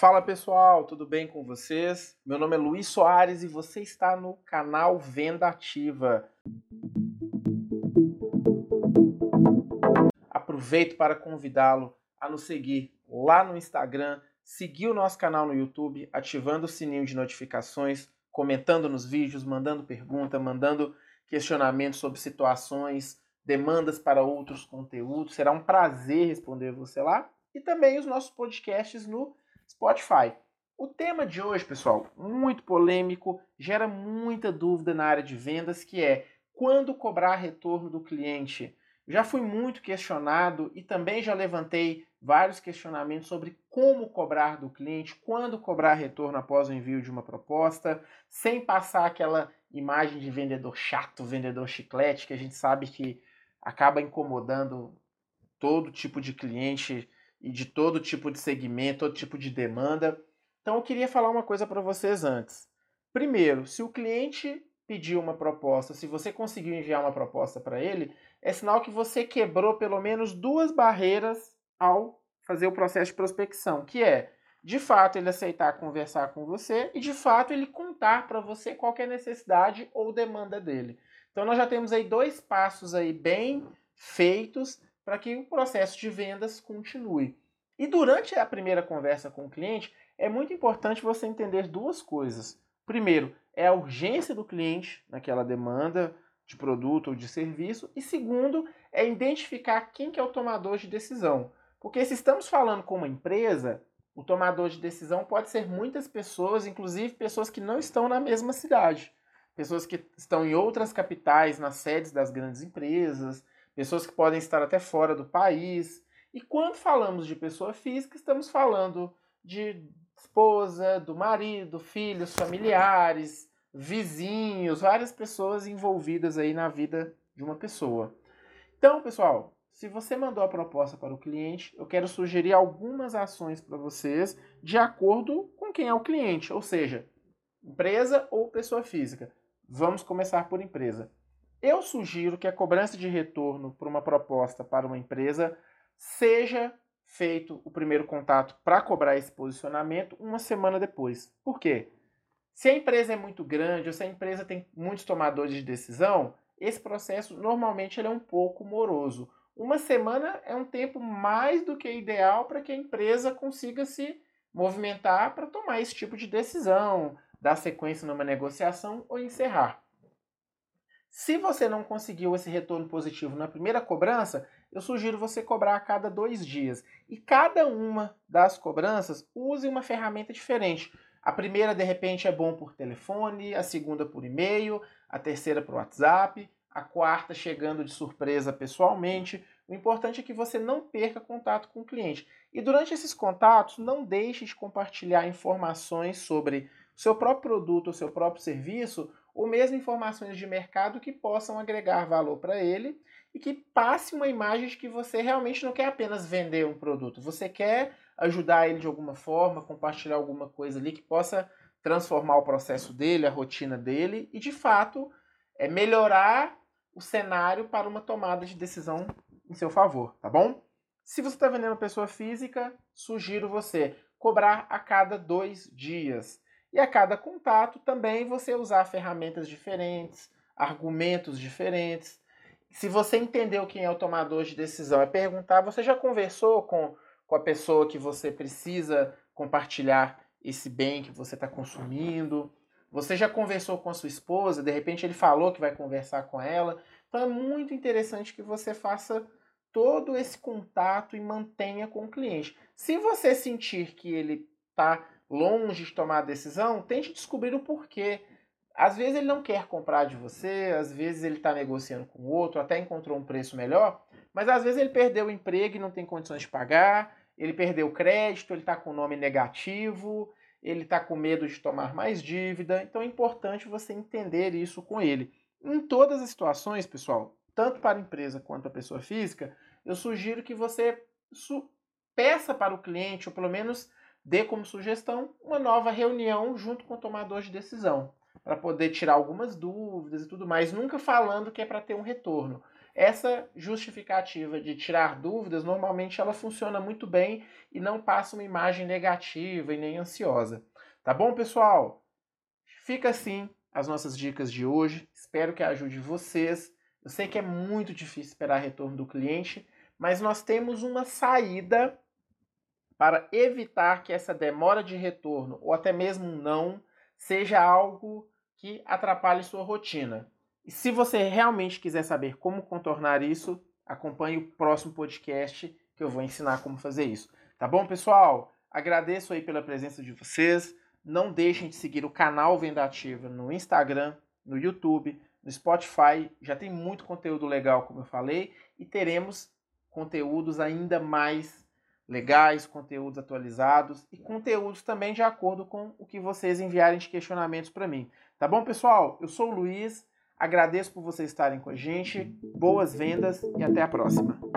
Fala pessoal, tudo bem com vocês? Meu nome é Luiz Soares e você está no canal Venda Ativa. Aproveito para convidá-lo a nos seguir lá no Instagram, seguir o nosso canal no YouTube, ativando o sininho de notificações, comentando nos vídeos, mandando pergunta, mandando questionamentos sobre situações, demandas para outros conteúdos. Será um prazer responder você lá. E também os nossos podcasts no Spotify. O tema de hoje, pessoal, muito polêmico, gera muita dúvida na área de vendas, que é quando cobrar retorno do cliente. Já fui muito questionado e também já levantei vários questionamentos sobre como cobrar do cliente, quando cobrar retorno após o envio de uma proposta, sem passar aquela imagem de vendedor chato, vendedor chiclete, que a gente sabe que acaba incomodando todo tipo de cliente e de todo tipo de segmento, todo tipo de demanda. Então eu queria falar uma coisa para vocês antes. Primeiro, se o cliente pediu uma proposta, se você conseguiu enviar uma proposta para ele, é sinal que você quebrou pelo menos duas barreiras ao fazer o processo de prospecção, que é, de fato, ele aceitar conversar com você e, de fato, ele contar para você qual é necessidade ou demanda dele. Então, nós já temos aí dois passos aí bem feitos para que o processo de vendas continue. E durante a primeira conversa com o cliente, é muito importante você entender duas coisas. Primeiro, é a urgência do cliente naquela demanda de produto ou de serviço. E segundo, é identificar quem que é o tomador de decisão. Porque se estamos falando com uma empresa, o tomador de decisão pode ser muitas pessoas, inclusive pessoas que não estão na mesma cidade. Pessoas que estão em outras capitais, nas sedes das grandes empresas, pessoas que podem estar até fora do país. E quando falamos de pessoa física, estamos falando de esposa, do marido, filhos, familiares, vizinhos, várias pessoas envolvidas aí na vida de uma pessoa. Então, pessoal, se você mandou a proposta para o cliente, eu quero sugerir algumas ações para vocês de acordo com quem é o cliente, ou seja, empresa ou pessoa física. Vamos começar por empresa. Eu sugiro que a cobrança de retorno por uma proposta para uma empresa seja feito o primeiro contato para cobrar esse posicionamento uma semana depois. Por quê? Se a empresa é muito grande ou se a empresa tem muitos tomadores de decisão, esse processo normalmente ele é um pouco moroso. Uma semana é um tempo mais do que ideal para que a empresa consiga se movimentar para tomar esse tipo de decisão, dar sequência numa negociação ou encerrar. Se você não conseguiu esse retorno positivo na primeira cobrança, eu sugiro você cobrar a cada dois dias. E cada uma das cobranças use uma ferramenta diferente. A primeira, de repente, é bom por telefone, a segunda por e-mail, a terceira por WhatsApp, a quarta chegando de surpresa pessoalmente. O importante é que você não perca contato com o cliente. E durante esses contatos, não deixe de compartilhar informações sobre o seu próprio produto ou seu próprio serviço ou mesmo informações de mercado que possam agregar valor para ele e que passe uma imagem de que você realmente não quer apenas vender um produto, você quer ajudar ele de alguma forma, compartilhar alguma coisa ali que possa transformar o processo dele, a rotina dele e de fato é melhorar o cenário para uma tomada de decisão em seu favor, tá bom? Se você está vendendo pessoa física, sugiro você cobrar a cada dois dias. E a cada contato também você usar ferramentas diferentes, argumentos diferentes. Se você entendeu quem é o tomador de decisão, é perguntar: você já conversou com, com a pessoa que você precisa compartilhar esse bem que você está consumindo? Você já conversou com a sua esposa? De repente ele falou que vai conversar com ela. Então é muito interessante que você faça todo esse contato e mantenha com o cliente. Se você sentir que ele está longe de tomar a decisão, tente descobrir o porquê. Às vezes ele não quer comprar de você, às vezes ele está negociando com outro, até encontrou um preço melhor, mas às vezes ele perdeu o emprego e não tem condições de pagar, ele perdeu o crédito, ele está com o nome negativo, ele está com medo de tomar mais dívida. Então é importante você entender isso com ele. Em todas as situações, pessoal, tanto para a empresa quanto a pessoa física, eu sugiro que você peça para o cliente, ou pelo menos dê como sugestão uma nova reunião junto com o tomador de decisão, para poder tirar algumas dúvidas e tudo mais, nunca falando que é para ter um retorno. essa justificativa de tirar dúvidas, normalmente ela funciona muito bem e não passa uma imagem negativa e nem ansiosa. Tá bom, pessoal? Fica assim as nossas dicas de hoje. Espero que ajude vocês. Eu sei que é muito difícil esperar retorno do cliente, mas nós temos uma saída para evitar que essa demora de retorno ou até mesmo não seja algo que atrapalhe sua rotina. E se você realmente quiser saber como contornar isso, acompanhe o próximo podcast que eu vou ensinar como fazer isso. Tá bom, pessoal? Agradeço aí pela presença de vocês. Não deixem de seguir o canal Venda Ativa no Instagram, no YouTube, no Spotify. Já tem muito conteúdo legal, como eu falei, e teremos conteúdos ainda mais legais, conteúdos atualizados e conteúdos também de acordo com o que vocês enviarem de questionamentos para mim. Tá bom, pessoal? Eu sou o Luiz Agradeço por vocês estarem com a gente. Boas vendas e até a próxima.